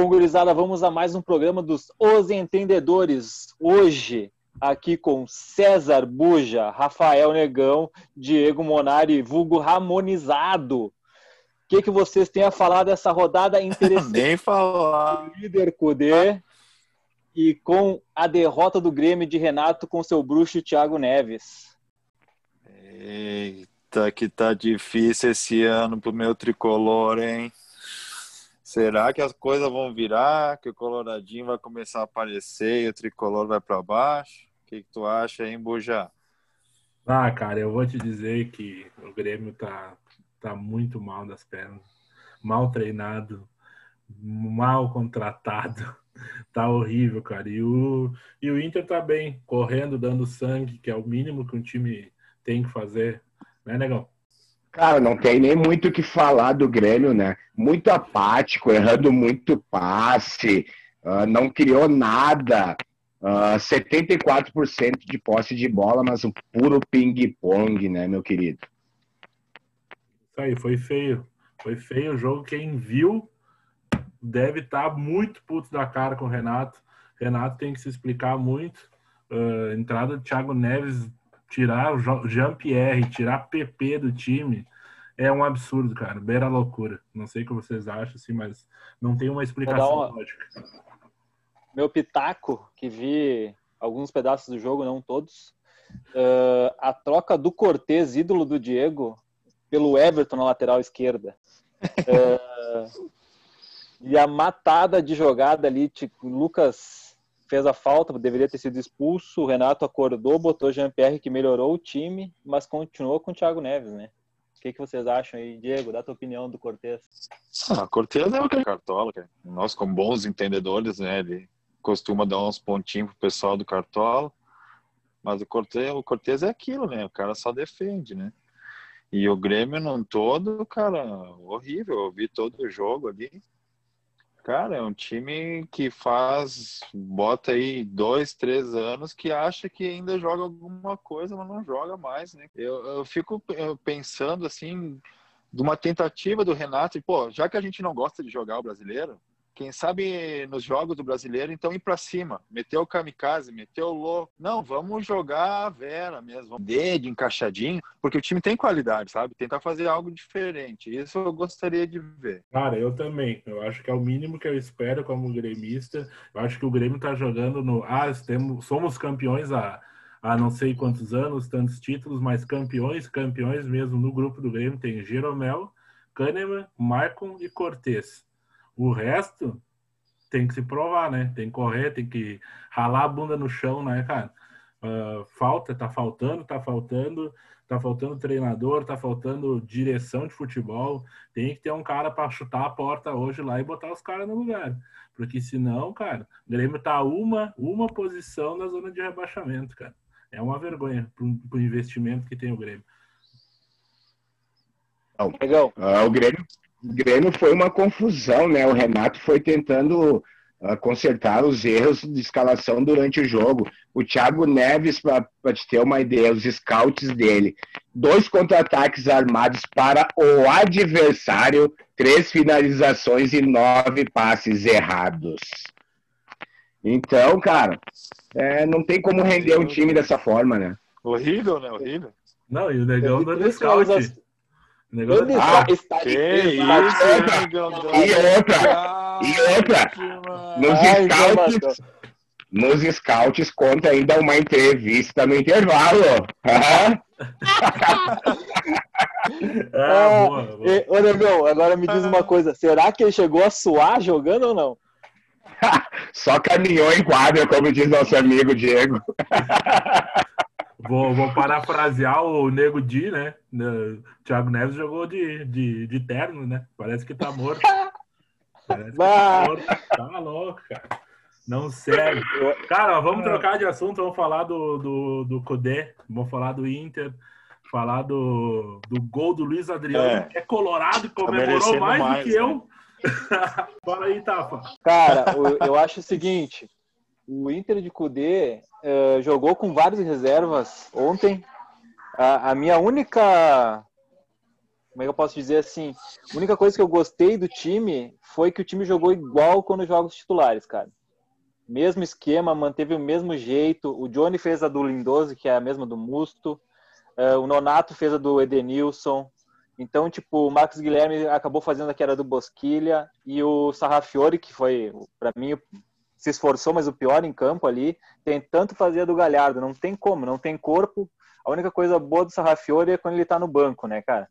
Bom, gurizada, vamos a mais um programa dos Os Entendedores. Hoje, aqui com César Buja, Rafael Negão, Diego Monari, vulgo Ramonizado. O que, que vocês têm a falar dessa rodada interessante? Nem falar. Líder Cudê e com a derrota do Grêmio de Renato com seu bruxo Thiago Neves. Eita, que tá difícil esse ano pro meu tricolor, hein? Será que as coisas vão virar? Que o coloradinho vai começar a aparecer e o tricolor vai para baixo? O que, que, tu acha, hein, Buja? Ah, cara, eu vou te dizer que o Grêmio tá, tá muito mal das pernas. Mal treinado, mal contratado. Tá horrível, cara. E o, e o Inter tá bem, correndo, dando sangue, que é o mínimo que um time tem que fazer. Né, negão? Cara, não tem nem muito o que falar do Grêmio, né? Muito apático, errando muito passe, uh, não criou nada. Uh, ah, 74% de posse de bola, mas um puro ping-pong, né, meu querido? Isso aí, foi feio. Foi feio o jogo. Quem viu deve estar tá muito puto da cara com o Renato. Renato tem que se explicar muito. Uh, entrada do Thiago Neves tirar o Jean-Pierre, tirar PP do time, é um absurdo, cara. Beira loucura. Não sei o que vocês acham, assim, mas não tem uma explicação uma... lógica. Meu pitaco, que vi alguns pedaços do jogo, não todos, uh, a troca do Cortez, ídolo do Diego, pelo Everton na lateral esquerda. Uh, e a matada de jogada ali, tipo, Lucas fez a falta, deveria ter sido expulso. O Renato acordou, botou Jean-Pierre, que melhorou o time, mas continuou com o Thiago Neves, né? O que, que vocês acham aí, Diego? Dá a tua opinião do Cortez. Ah, Cortez é o que é cartola, cara. Nós, como bons entendedores, né? Ele costuma dar uns pontinhos pro pessoal do cartola. Mas o Cortez, o Cortez é aquilo, né? O cara só defende, né? E o Grêmio num todo, cara, horrível. Eu vi todo o jogo ali. Cara, é um time que faz, bota aí dois, três anos que acha que ainda joga alguma coisa, mas não joga mais, né? Eu, eu fico pensando assim, de uma tentativa do Renato, e pô, já que a gente não gosta de jogar o brasileiro, quem sabe nos jogos do brasileiro, então ir para cima, meter o kamikaze, meter o louco. Não, vamos jogar a Vera mesmo, de encaixadinho, porque o time tem qualidade, sabe? Tentar fazer algo diferente. Isso eu gostaria de ver. Cara, eu também. Eu acho que é o mínimo que eu espero como gremista. Eu acho que o Grêmio tá jogando no. Ah, temos, somos campeões há, há não sei quantos anos, tantos títulos, mas campeões, campeões mesmo no grupo do Grêmio tem Jeromel, Kahneman, Marcon e Cortez o resto tem que se provar, né? Tem que correr, tem que ralar a bunda no chão, né, cara? Uh, falta, tá faltando, tá faltando, tá faltando treinador, tá faltando direção de futebol. Tem que ter um cara para chutar a porta hoje lá e botar os caras no lugar. Porque senão, cara, o Grêmio tá uma, uma posição na zona de rebaixamento, cara. É uma vergonha pro, pro investimento que tem o Grêmio. Legal. Uh, o Grêmio Grêmio foi uma confusão, né? O Renato foi tentando uh, consertar os erros de escalação durante o jogo. O Thiago Neves, para te ter uma ideia, os scouts dele, dois contra-ataques armados para o adversário, três finalizações e nove passes errados. Então, cara, é, não tem como render um time dessa forma, né? Horrível, né? Horrível. Não, e o negão do scout. Negócio ah, está de e outra, e outra, nos Ai, scouts, nos scouts conta ainda uma entrevista no intervalo. ah, boa, boa. E, ô, Negão, agora me diz uma coisa: será que ele chegou a suar jogando ou não? Só caminhou em quadra, como diz nosso amigo Diego. Vou, vou parafrasear o Nego Di, né? O Thiago Neves jogou de, de, de terno, né? Parece que tá morto. Parece que tá morto. Tá louco, cara. Não serve. Cara, vamos trocar de assunto. Vamos falar do, do, do Codé. Vamos falar do Inter. Falar do, do gol do Luiz Adriano, é. que é colorado e comemorou tá mais, mais, do que né? eu. Fala aí, Tafa. Cara, eu acho o seguinte: o Inter de Cudê uh, jogou com várias reservas ontem. A, a, minha única como é que eu posso dizer assim? A única coisa que eu gostei do time foi que o time jogou igual quando joga os titulares, cara. Mesmo esquema, manteve o mesmo jeito. O Johnny fez a do Lindoso, que é a mesma do Musto. Uh, o Nonato fez a do Edenilson. Então, tipo, o Marcos Guilherme acabou fazendo a que era do Bosquilha. E o Sarrafiore, que foi, para mim, se esforçou, mas o pior em campo ali, tentando fazer a do Galhardo. Não tem como, não tem corpo. A única coisa boa do Sarrafiore é quando ele tá no banco, né, cara?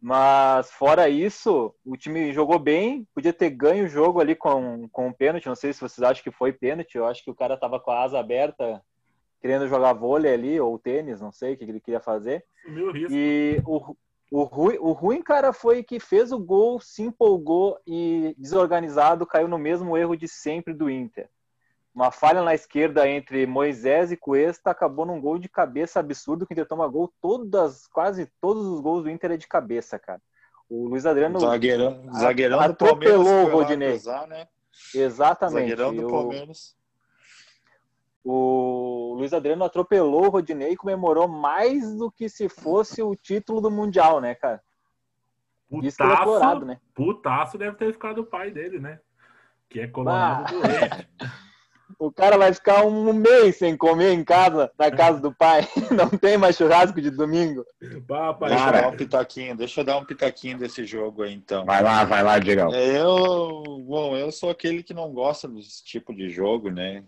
Mas fora isso, o time jogou bem, podia ter ganho o jogo ali com, com o pênalti. Não sei se vocês acham que foi pênalti. Eu acho que o cara tava com a asa aberta, querendo jogar vôlei ali, ou tênis, não sei o que ele queria fazer. E o, o, ruim, o ruim, cara, foi que fez o gol, se empolgou e desorganizado, caiu no mesmo erro de sempre do Inter uma falha na esquerda entre Moisés e Cuesta acabou num gol de cabeça absurdo que o Inter toma gol todas, quase todos os gols do Inter é de cabeça, cara. O Luiz Adriano zagueirão, zagueirão atropelou o Rodinei. né? Exatamente. Zagueirão do Palmeiras. O, Luiz Adriano atropelou o Rodinei e comemorou mais do que se fosse o título do Mundial, né, cara? Putaço, Isso que é colorado, né? Putaço deve ter ficado o pai dele, né? Que é colorado ah. doente. O cara vai ficar um mês sem comer em casa, na casa do pai. Não tem mais churrasco de domingo. deixa eu dar um pitaquinho, deixa eu dar um pitaquinho desse jogo aí, então. Vai lá, vai lá, Diego. É, eu, bom, eu sou aquele que não gosta desse tipo de jogo, né?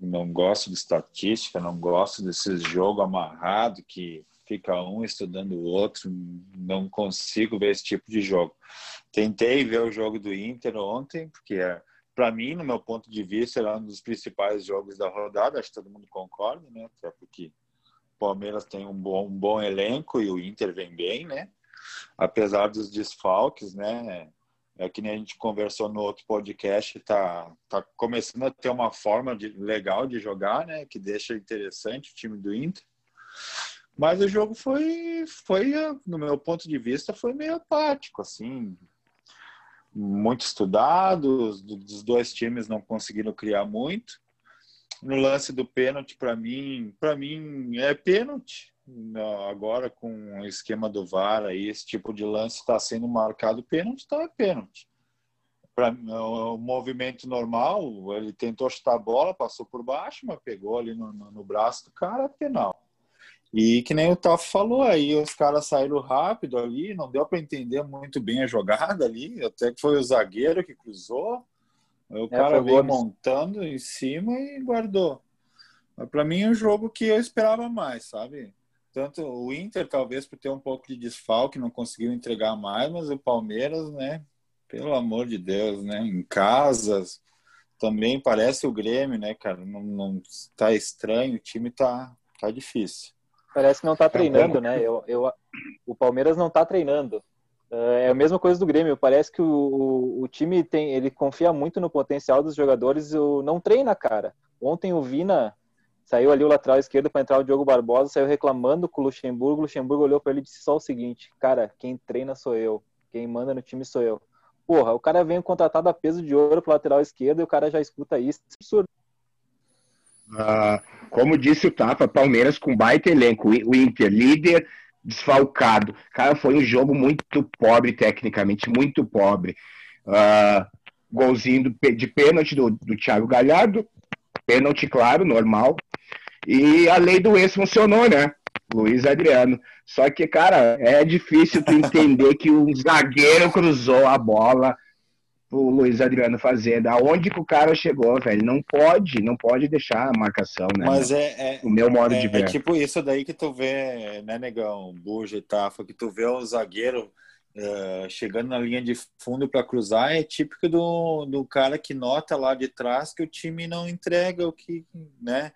Não gosto de estatística, não gosto desses jogo amarrado que fica um estudando o outro. Não consigo ver esse tipo de jogo. Tentei ver o jogo do Inter ontem, porque é para mim, no meu ponto de vista, era um dos principais jogos da rodada. Acho que todo mundo concorda, né? Até porque o Palmeiras tem um bom, um bom elenco e o Inter vem bem, né? Apesar dos desfalques, né? É que nem a gente conversou no outro podcast, tá, tá começando a ter uma forma de, legal de jogar, né? Que deixa interessante o time do Inter. Mas o jogo foi, foi, no meu ponto de vista, foi meio apático, assim muito estudados, dos dois times não conseguiram criar muito. No lance do pênalti, para mim, para mim é pênalti. Agora com o esquema do VAR aí, esse tipo de lance está sendo marcado pênalti, então é pênalti. Para o movimento normal, ele tentou chutar a bola, passou por baixo, mas pegou ali no, no, no braço do cara, penal. E que nem o Toff falou aí, os caras saíram rápido ali, não deu para entender muito bem a jogada ali, até que foi o zagueiro que cruzou, o é, cara veio montando em cima e guardou. Para mim é um jogo que eu esperava mais, sabe? Tanto o Inter, talvez por ter um pouco de desfalque, não conseguiu entregar mais, mas o Palmeiras, né? Pelo amor de Deus, né? Em casas, também parece o Grêmio, né, cara? Não, não tá estranho, o time tá, tá difícil. Parece que não está treinando, né? Eu, eu, o Palmeiras não está treinando. É, é a mesma coisa do Grêmio. Parece que o, o, o, time tem, ele confia muito no potencial dos jogadores e não treina, cara. Ontem o Vina saiu ali o lateral esquerdo para entrar o Diogo Barbosa, saiu reclamando com o Luxemburgo. O Luxemburgo olhou para ele e disse só o seguinte: Cara, quem treina sou eu, quem manda no time sou eu. Porra, o cara vem contratado a peso de ouro pro lateral esquerdo e o cara já escuta isso. É absurdo. Uh, como disse o Tapa, Palmeiras com baita elenco, o Inter líder, desfalcado. Cara, foi um jogo muito pobre tecnicamente, muito pobre. Uh, golzinho de pênalti do, do Thiago Galhardo, pênalti, claro, normal. E a lei do ex funcionou, né? Luiz Adriano. Só que, cara, é difícil tu entender que um zagueiro cruzou a bola o Luiz Adriano fazendo. Aonde que o cara chegou, velho? Não pode, não pode deixar a marcação, né? Mas é, é o meu modo é, de ver. É tipo isso daí que tu vê, né, negão, Buja e Tafa, que tu vê o zagueiro uh, chegando na linha de fundo para cruzar, é típico do, do cara que nota lá de trás que o time não entrega o que, né?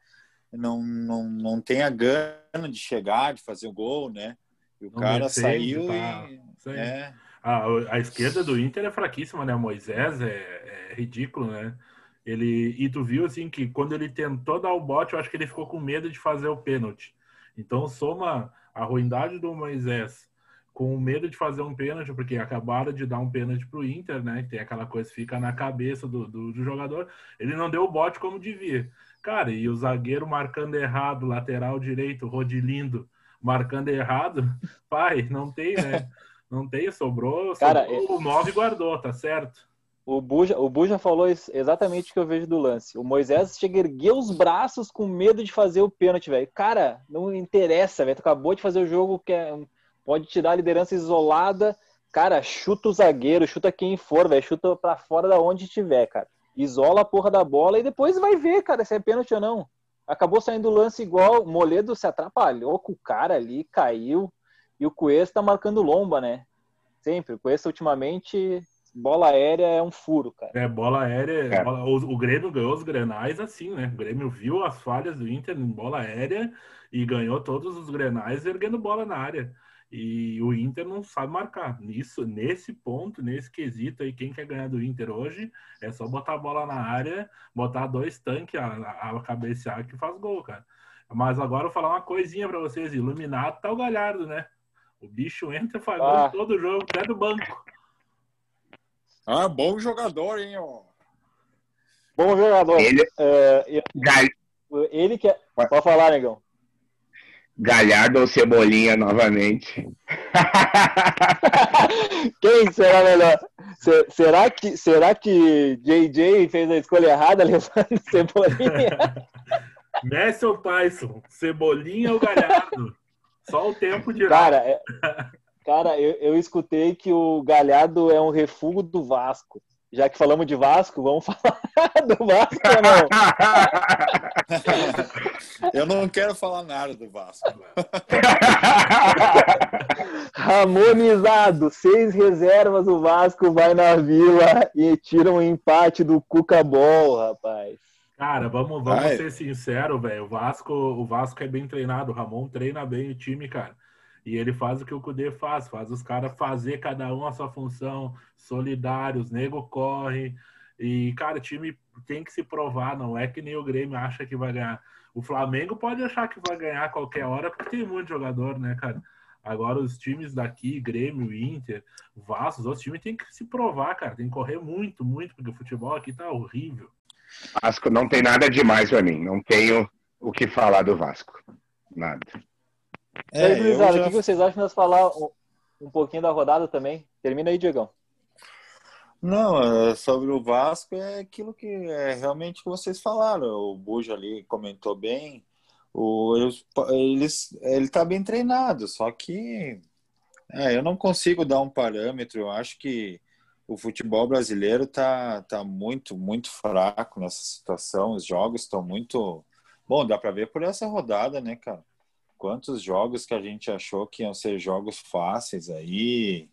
Não, não, não tem a gana de chegar, de fazer o gol, né? E o não cara saiu tá. e. É, a, a esquerda do Inter é fraquíssima, né? Moisés é, é ridículo, né? Ele, e tu viu assim que quando ele tentou dar o bote, eu acho que ele ficou com medo de fazer o pênalti. Então soma a ruindade do Moisés com o medo de fazer um pênalti, porque acabaram de dar um pênalti pro Inter, né? Tem aquela coisa que fica na cabeça do, do, do, jogador. Ele não deu o bote como devia. Cara, e o zagueiro marcando errado, lateral direito, Rodilindo, marcando errado, pai, não tem, né? Não tem, sobrou, Cara, sobrou o 9 e guardou, tá certo? O Buja, o Buja falou exatamente o que eu vejo do lance. O Moisés chega a erguer os braços com medo de fazer o pênalti, velho. Cara, não interessa, velho. Tu acabou de fazer o jogo que é- pode te dar a liderança isolada. Cara, chuta o zagueiro, chuta quem for, velho. Chuta pra fora da onde estiver, cara. Isola a porra da bola e depois vai ver, cara, se é pênalti ou não. Acabou saindo o lance igual. O Moledo se atrapalhou com o cara ali, caiu. E o Cuesta tá marcando lomba, né? Sempre. O Cuesta ultimamente bola aérea é um furo, cara. É, bola aérea. É. bola- o, o Grêmio ganhou os grenais assim, né? O Grêmio viu as falhas do Inter em bola aérea e ganhou todos os grenais erguendo bola na área. E o Inter não sabe marcar. Nisso, nesse ponto, nesse quesito aí, quem quer ganhar do Inter hoje é só botar a bola na área, botar dois tanques, a, a, a cabecear que faz gol, cara. Mas agora eu vou falar uma coisinha pra vocês. Iluminado tá o Galhardo, né? O bicho entra e faz gol Ah. em todo jogo, até do banco. Ah, bom jogador, hein, ó. Bom jogador. Ele, É, Gal- ele que é... Pode falar, negão. Galhardo ou Cebolinha novamente. Quem será melhor? Se- será que será que JJ fez a escolha errada levando Cebolinha? Messi ou Tyson? Cebolinha ou Galhardo? Só o tempo dirá. Cara, é- cara, eu, eu escutei que o Galhardo é um refúgio do Vasco. Já que falamos de Vasco, vamos falar do Vasco ou não? Eu não quero falar nada do Vasco. Ramonizado, seis reservas, o Vasco vai na Vila e tira um empate do Cuca Ball, rapaz. Cara, vamos, vamos ser sinceros, velho. O Vasco, o Vasco é bem treinado. O Ramon treina bem o time, cara. E ele faz o que o Cudê faz, faz os caras fazer cada um a sua função, solidários, nego corre. E, cara, o time tem que se provar, não é que nem o Grêmio acha que vai ganhar. O Flamengo pode achar que vai ganhar qualquer hora, porque tem muito jogador, né, cara? Agora, os times daqui, Grêmio, Inter, Vasco, os outros times têm que se provar, cara. Tem que correr muito, muito, porque o futebol aqui tá horrível. Vasco não tem nada demais pra mim. Não tenho o que falar do Vasco. Nada. Aí, É, gurizada, já- o que vocês acham de nós falar um, pouquinho da rodada também? Termina aí, Diegão. Não, é, sobre o Vasco é aquilo que é realmente que vocês falaram. O Buja ali comentou bem. O, eles, eles- ele tá bem treinado, só que é, eu não consigo dar um parâmetro. Eu acho que o futebol brasileiro tá, tá muito, muito fraco nessa situação. Os jogos estão muito. Bom, dá para ver por essa rodada, né, cara? Quantos jogos que a gente achou que iam ser jogos fáceis aí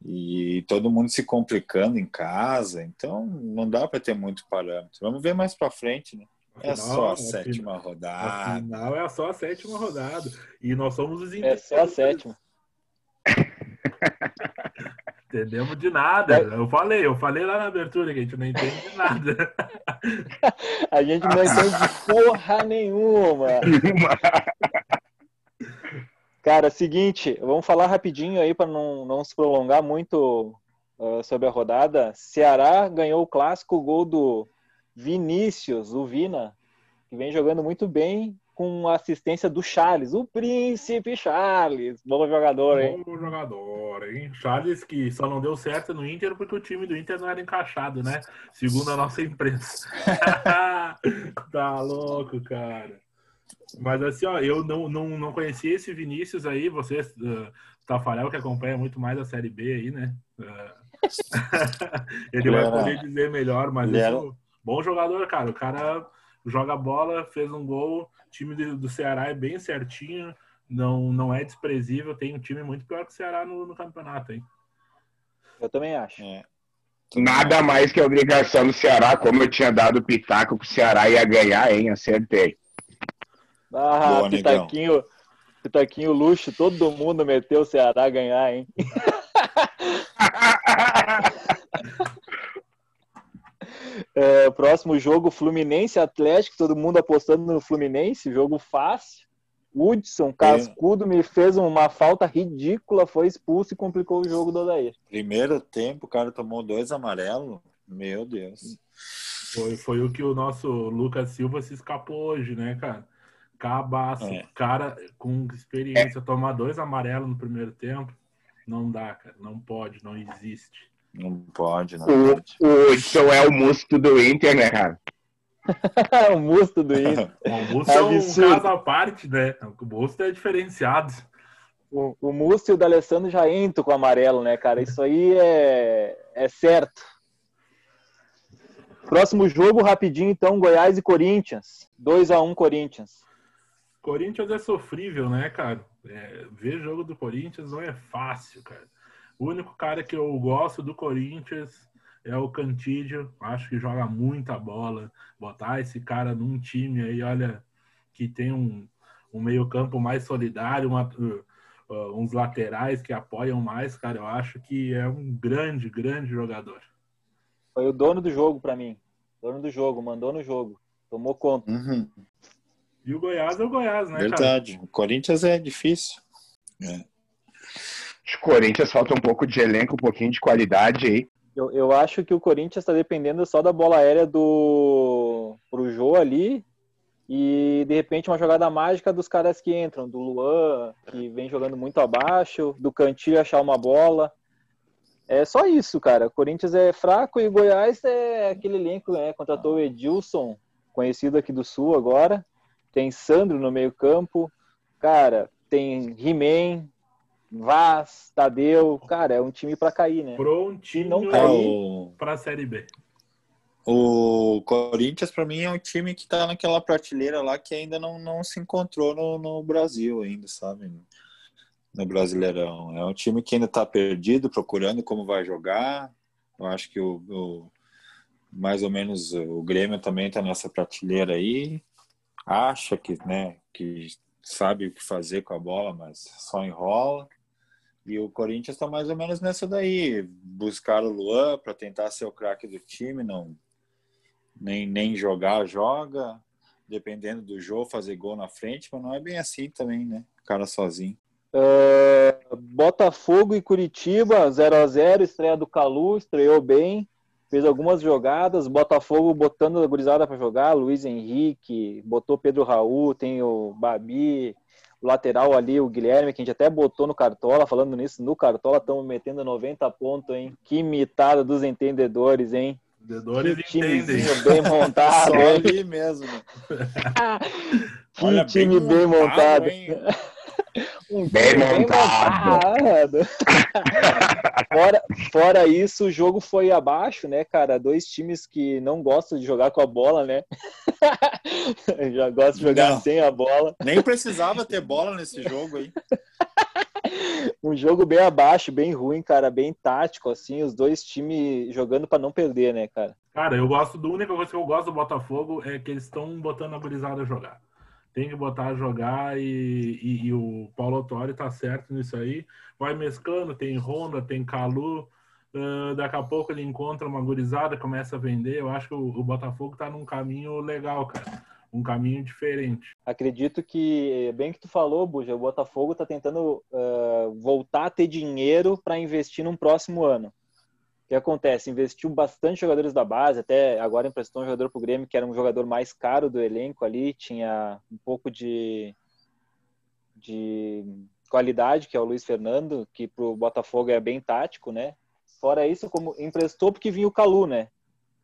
e todo mundo se complicando em casa, então não dá para ter muito parâmetro. Vamos ver mais para frente, né? É só a afinal- sétima rodada. Afinal, é só a sétima rodada. E nós somos os É só a sétima. Entendemos de nada. Eu falei, eu falei lá na abertura que a gente não entende de nada. A gente não entende porra nenhuma. Cara, seguinte, vamos falar rapidinho aí para não, não se prolongar muito uh, sobre a rodada. Ceará ganhou o clássico gol do Vinícius, o Vina, que vem jogando muito bem com a assistência do Charles, o príncipe Charles. Bom jogador, hein? Bom jogador, hein? Charles que só não deu certo no Inter porque o time do Inter não era encaixado, né? Segundo a nossa imprensa. tá louco, cara. Mas assim, ó, eu não, não, não conhecia esse Vinícius aí, vocês, uh, Tafarel, que acompanha muito mais a Série B aí, né? Uh, ele vai poder dizer melhor, mas ele era- isso- bom jogador, cara. O cara joga bola, fez um gol, o time do, do Ceará é bem certinho, não, não é desprezível, tem um time muito pior que o Ceará no, no campeonato, hein? Eu também acho. É. Nada mais que a obrigação do Ceará, como eu tinha dado pitaco que o Ceará ia ganhar, hein? Acertei. Ah, Boa, negão. Pitaquinho, Pitaquinho luxo, todo mundo meteu o Ceará a ganhar, hein? É, próximo jogo, Fluminense Atlético, todo mundo apostando no Fluminense, jogo fácil. Hudson, cascudo, me fez uma falta ridícula, foi expulso e complicou o jogo do Odair. Primeiro tempo, o cara tomou dois amarelos. Meu Deus. Foi, foi o que o nosso Lucas Silva se escapou hoje, né, cara? Cabaço. É. Cara com experiência, tomar dois amarelos no primeiro tempo. Não dá, cara. Não pode, não existe. Não pode, não O, pode. o Hudson é o musto do Inter, né, cara? o musto do Inter. O Musto é um Absurdo. caso à parte, né? O Musto é diferenciado. O, o Musto e o D'Alessandro já entram com o amarelo, né, cara? Isso aí é, é certo. Próximo jogo, rapidinho, então, Goiás e Corinthians. 2 a 1 Corinthians. Corinthians é sofrível, né, cara? É, ver jogo do Corinthians não é fácil, cara. O único cara que eu gosto do Corinthians é o Cantídio. Acho que joga muita bola. Botar esse cara num time aí, olha, que tem um, um meio-campo mais solidário, uma- uh, uh, uns laterais que apoiam mais, cara. Eu acho que é um grande, grande jogador. Foi o dono do jogo pra mim. Dono do jogo, mandou no jogo. Tomou conta. Uhum, E o Goiás é o Goiás, né, cara? verdade. O Corinthians é difícil. É. Acho que o Corinthians falta um pouco de elenco, um pouquinho de qualidade aí. Eu, eu acho que o Corinthians está dependendo só da bola aérea do pro Jô ali e de repente uma jogada mágica dos caras que entram, do Luan, que vem jogando muito abaixo, do Cantilho achar uma bola. É só isso, cara. O Corinthians é fraco e o Goiás é aquele elenco, né? Contratou o Edilson, conhecido aqui do Sul agora. Tem Sandro no meio-campo. Cara, tem He-Man, Vaz, Tadeu. Cara, é um time para cair, né? Prontinho Não caiu. o, pra Série B. o Corinthians, para mim, é um time que tá naquela prateleira lá que ainda não, não se encontrou no, no Brasil, ainda, sabe? No Brasileirão. É um time que ainda tá perdido, procurando como vai jogar. Eu acho que o, o- mais ou menos o Grêmio também tá nessa prateleira aí. Acha que, né, que sabe o que fazer com a bola, mas só enrola. E o Corinthians está mais ou menos nessa daí. Buscar o Luan para tentar ser o craque do time, não nem, nem jogar, joga. Dependendo do jogo, fazer gol na frente, mas não é bem assim também, né? O cara sozinho. É, Botafogo e Curitiba, 0 a 0 estreia do Calu, estreou bem, fez algumas jogadas, Botafogo botando a gurizada para jogar, Luiz Henrique, botou Pedro Raul, tem o Babi, o lateral ali, o Guilherme, que a gente até botou no Cartola, falando nisso, no Cartola estamos metendo 90 pontos, hein? Que imitada dos entendedores, hein? Vendedores que entendem. bem montado, Só hein? ali mesmo. né? Que Olha, time bem montado. hein? Um Bem montado. montado. fora, fora isso, o jogo foi abaixo, né, cara? Dois times que não gostam de jogar com a bola, né? Já gostam de jogar Não. sem a bola. Nem precisava ter bola nesse jogo aí. Um jogo bem abaixo, bem ruim, cara, bem tático, assim, os dois times jogando pra não perder, né, cara? Cara, eu gosto do a única coisa que eu gosto do Botafogo é que eles estão botando a gurizada a jogar. Tem que botar a jogar e, e- e o Paulo Autori tá certo nisso aí. Vai mesclando, tem Honda, tem Calu. ah, daqui a pouco ele encontra uma gurizada, começa a vender. Eu acho que o, o Botafogo tá num caminho legal, cara. Um caminho diferente. Acredito que, bem que tu falou, Buja, o Botafogo tá tentando ah, voltar a ter dinheiro para investir num próximo ano. O que acontece? Investiu bastante jogadores da base, até agora emprestou um jogador pro Grêmio que era um jogador mais caro do elenco ali, tinha um pouco de, de qualidade, que é o Luiz Fernando, que pro Botafogo é bem tático, né? Fora isso, como emprestou porque vinha o Calu, né?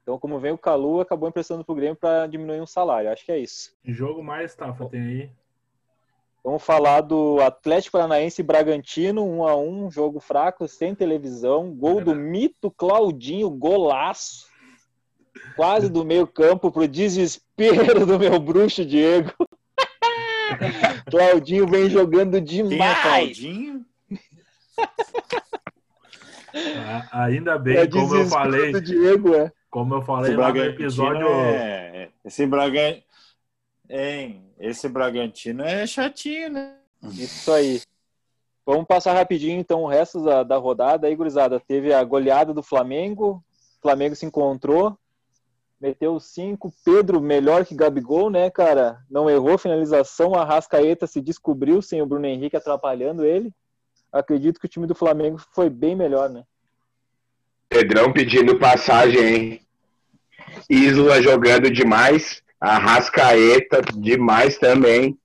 Então, como vem o Calu, acabou emprestando pro Grêmio para diminuir um salário. Acho que é isso. Jogo mais, Tafa, tem aí? Vamos falar do Atlético Paranaense e Bragantino, um a um, jogo fraco, sem televisão, gol do mito Claudinho, golaço, quase do meio campo pro desespero do meu bruxo Diego. Claudinho vem jogando Quem é demais. Claudinho? Ah, ainda bem, É como eu falei, do Diego, é. como eu falei Esse lá no Bragantino episódio. é... Esse Bragantino... Hein? Esse Bragantino é chatinho, né? Isso aí. Vamos passar rapidinho, então, o resto da, da rodada aí, gurizada. Teve a goleada do Flamengo, o Flamengo se encontrou, meteu cinco. Pedro, melhor que Gabigol, né, cara? Não errou finalização, a Rascaeta se descobriu sem o Bruno Henrique atrapalhando ele. Acredito que o time do Flamengo foi bem melhor, né? Pedrão pedindo passagem, hein? Isla jogando demais. Arrascaeta demais também.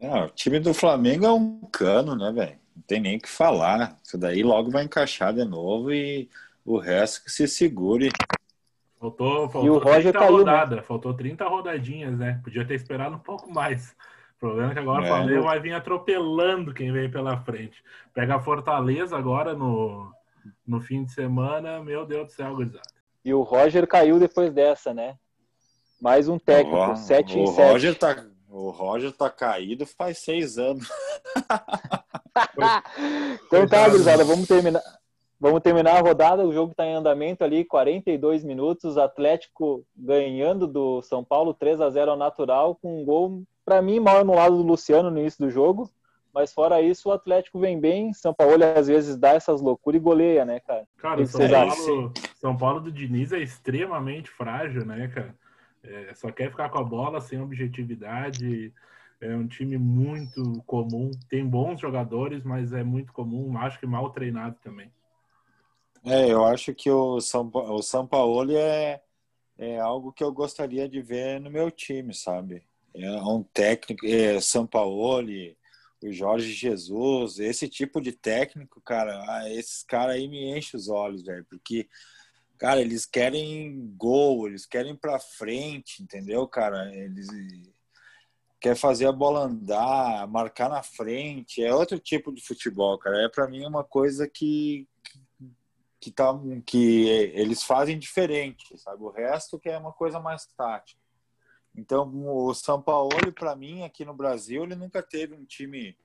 É, o time do Flamengo é um cano, né, velho? Não tem nem o que falar. Isso daí logo vai encaixar de novo e o resto que se segure. Faltou, faltou E o Roger 30 caiu, né? rodadas, faltou 30 rodadinhas, né? Podia ter esperado um pouco mais. O problema é que agora É. o Flamengo vai vir atropelando quem vem pela frente. Pega a Fortaleza agora no, no fim de semana, meu Deus do céu, gurizada. E o Roger caiu depois dessa, né? Mais um técnico, o, 7 o em 7. Roger tá, o Roger tá caído faz seis anos. Então tá, gurizada, vamos terminar. Vamos terminar a rodada, o jogo está em andamento ali, 42 minutos, Atlético ganhando do São Paulo 3 a 0 ao natural, com um gol, para mim, mal anulado do Luciano no início do jogo, mas fora isso, o Atlético vem bem, São Paulo às vezes dá essas loucuras e goleia, né, cara? Cara, o São, Paulo, São Paulo do Diniz é extremamente frágil, né, cara? É, só quer ficar com a bola sem objetividade. É um time muito comum. Tem bons jogadores, mas é muito comum. Acho que mal treinado também. É, eu acho que o São, o São Paulo é, é algo que eu gostaria de ver no meu time, sabe? É um técnico, é, São Paulo, o Jorge Jesus, esse tipo de técnico, cara, ah, esses caras aí me enchem os olhos, velho, porque, cara, eles querem gol, eles querem pra frente, entendeu, cara? Eles quer fazer a bola andar, marcar na frente, é outro tipo de futebol, cara. É para mim uma coisa que que tá que eles fazem diferente, sabe? O resto que é uma coisa mais tática. Então, o São Paulo, para mim, aqui no Brasil, ele nunca teve um time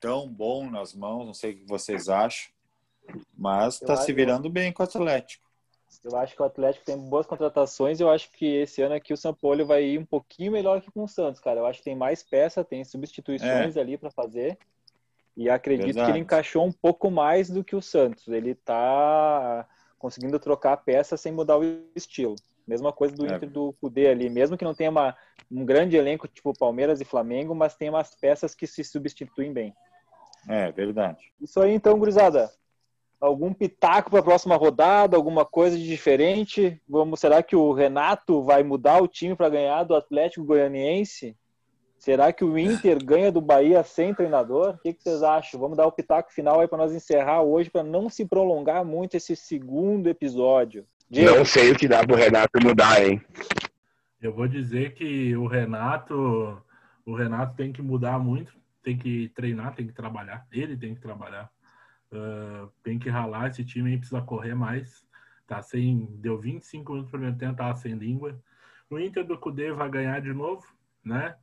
tão bom nas mãos, não sei o que vocês acham, mas Eu tá se virando bem com o Atlético. Eu acho que o Atlético tem boas contratações eu acho que esse ano aqui o São Paulo vai ir um pouquinho melhor que com o Santos, cara. Eu acho que tem mais peça, tem substituições ali para fazer. E acredito que Verdade. ele encaixou um pouco mais do que o Santos. Ele tá conseguindo trocar peças sem mudar o estilo. Mesma coisa do É. Inter do Cudê ali, mesmo que não tenha uma, um grande elenco tipo Palmeiras e Flamengo, mas tem umas peças que se substituem bem. É, verdade. Isso aí então, gurizada. Algum pitaco para a próxima rodada, alguma coisa de diferente? Vamos, será que o Renato vai mudar o time para ganhar do Atlético Goianiense? Será que o Inter ganha do Bahia sem treinador? O que, que vocês acham? Vamos dar o pitaco final aí para nós encerrar hoje, para não se prolongar muito esse segundo episódio. Diego, Não sei o que dá pro Renato mudar, hein? Eu vou dizer que o Renato, o Renato tem que mudar muito, tem que treinar, tem que trabalhar. Ele tem que trabalhar. Ah, tem que ralar, esse time precisa correr mais. Tá sem, deu 25 minutos no primeiro tempo, tava sem língua. O Inter do Cudê vai ganhar de novo, né?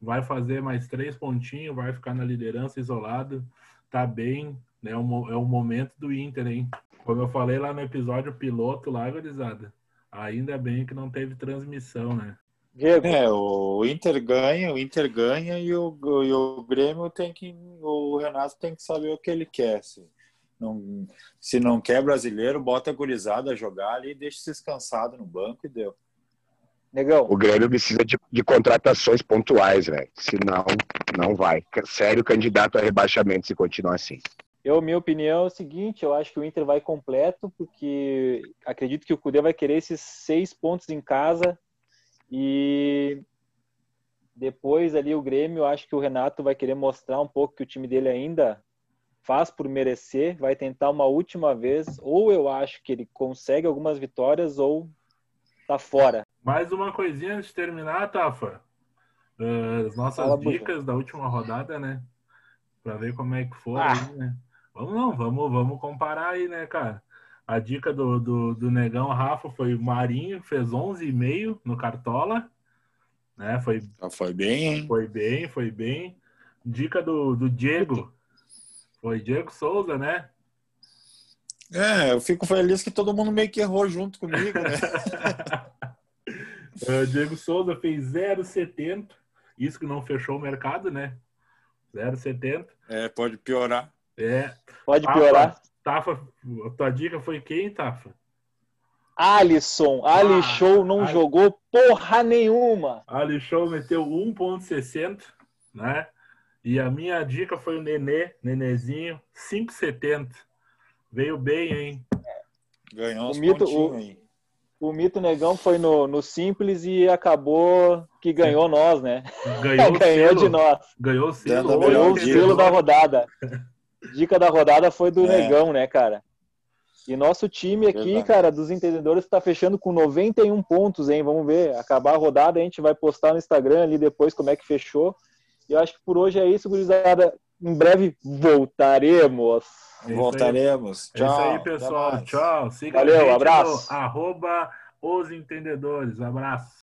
Vai fazer mais três pontinhos, vai ficar na liderança isolado. Tá bem, né? É o, é o momento do Inter, hein? Como eu falei lá no episódio piloto, lá, gurizada. Ainda bem que não teve transmissão, né? Diego, É, o Inter ganha, o Inter ganha e o, e o Grêmio tem que. O Renato tem que saber o que ele quer. Se não, se não quer brasileiro, bota a gurizada a jogar ali e deixa descansado no banco e deu. Negão, O Grêmio precisa de, de contratações pontuais, velho. Senão, não vai. Sério candidato a rebaixamento se continuar assim. Eu, minha opinião é o seguinte, eu acho que o Inter vai completo, porque acredito que o Cudê vai querer esses seis pontos em casa e depois ali o Grêmio, eu acho que o Renato vai querer mostrar um pouco que o time dele ainda faz por merecer, vai tentar uma última vez, ou eu acho que ele consegue algumas vitórias ou tá fora. Mais uma coisinha antes de terminar, Tafa. Ah, as nossas Fala, Buja. dicas da última rodada, né? Pra ver como é que foi Ah. aí, né? Vamos não, vamos, vamos comparar aí, né, cara? A dica do, do, do Negão Rafa foi o Marinho, fez 11,5 no Cartola. Né? Foi, Já foi bem, hein? foi bem, foi bem. Dica do, do Diego. Foi Diego Souza, né? É, eu fico feliz que todo mundo meio que errou junto comigo, né? Uh, Diego Souza fez 0,70. Isso que não fechou o mercado, né? 0,70. É, pode piorar. É. Pode Tafa, piorar. Tafa, a tua dica foi quem, Tafa? Alisson, Ali Ah, não Ali- jogou porra nenhuma. Ali Show meteu 1,60, né? E a minha dica foi o Nenê, Nenezinho, 5,70. Veio bem, hein? Ganhou uns O mito- pontinhos o- aí. O Mito Negão foi no, no simples e acabou que ganhou nós, né? Ganhou o ganhou selo. de nós. Ganhou o selo. Ganhou o selo da rodada. Dica da rodada foi do É. Negão, né, cara? E nosso time aqui, Verdade. cara, dos entendedores, tá fechando com 91 pontos, hein? Vamos ver. Acabar a rodada, a gente vai postar no Instagram ali depois como é que fechou. E eu acho que por hoje é isso, gurizada. Em breve voltaremos. É isso aí. Voltaremos. É Tchau. isso aí, pessoal. Tchau. Siga Valeu, a gente abraço. no arroba os entendedores. Abraço.